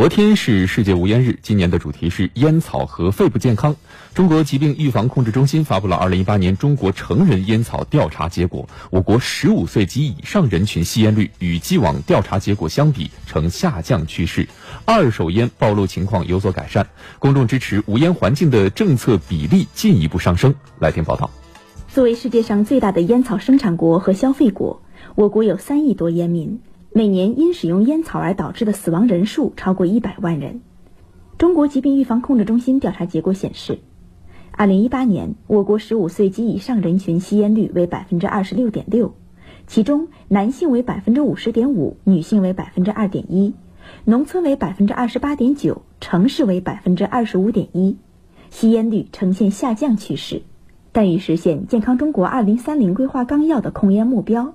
昨天是世界无烟日，今年的主题是烟草和肺部健康。中国疾病预防控制中心发布了2018年中国成人烟草调查结果，我国15岁及以上人群吸烟率与既往调查结果相比呈下降趋势，二手烟暴露情况有所改善，公众支持无烟环境的政策比例进一步上升。来听报道。作为世界上最大的烟草生产国和消费国，我国有三亿多烟民。每年因使用烟草而导致的死亡人数超过一百万人。中国疾病预防控制中心调查结果显示，二零一八年我国十五岁及以上人群吸烟率为百分之二十六点六，其中男性为百分之五十点五，女性为百分之二点一，农村为百分之二十八点九，城市为百分之二十五点一，吸烟率呈现下降趋势，但与实现健康中国二零三零规划纲要的控烟目标。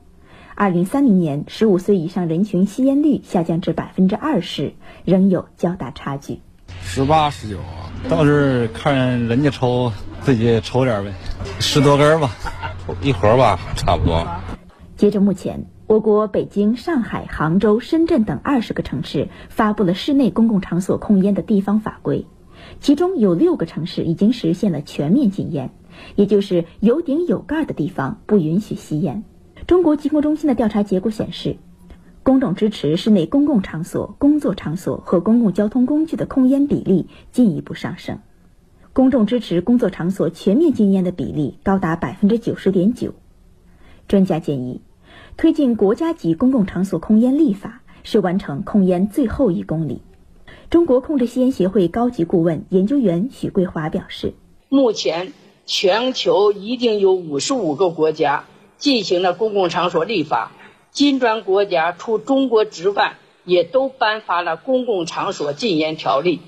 二零三零年，十五岁以上人群吸烟率下降至百分之二十，仍有较大差距。十八、十九啊，倒是看人家抽，自己抽点呗，十多根吧，一盒吧，差不多。截至目前，我国北京、上海、杭州、深圳等二十个城市发布了室内公共场所控烟的地方法规，其中有六个城市已经实现了全面禁烟，也就是有顶有盖的地方不允许吸烟。中国疾控中心的调查结果显示，公众支持室内公共场所、工作场所和公共交通工具的控烟比例进一步上升，公众支持工作场所全面禁烟的比例高达百分之九十点九。专家建议，推进国家级公共场所控烟立法是完成控烟最后一公里。中国控制吸烟协会高级顾问研究员许桂华表示，目前全球已经有五十五个国家。进行了公共场所立法，金砖国家除中国之外，也都颁发了公共场所禁烟条例。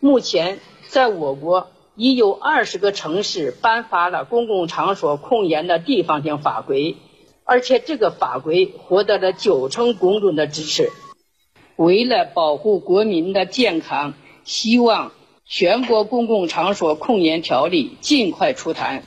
目前，在我国已有二十个城市颁发了公共场所控烟的地方性法规，而且这个法规获得了九成公众的支持。为了保护国民的健康，希望全国公共场所控烟条例尽快出台。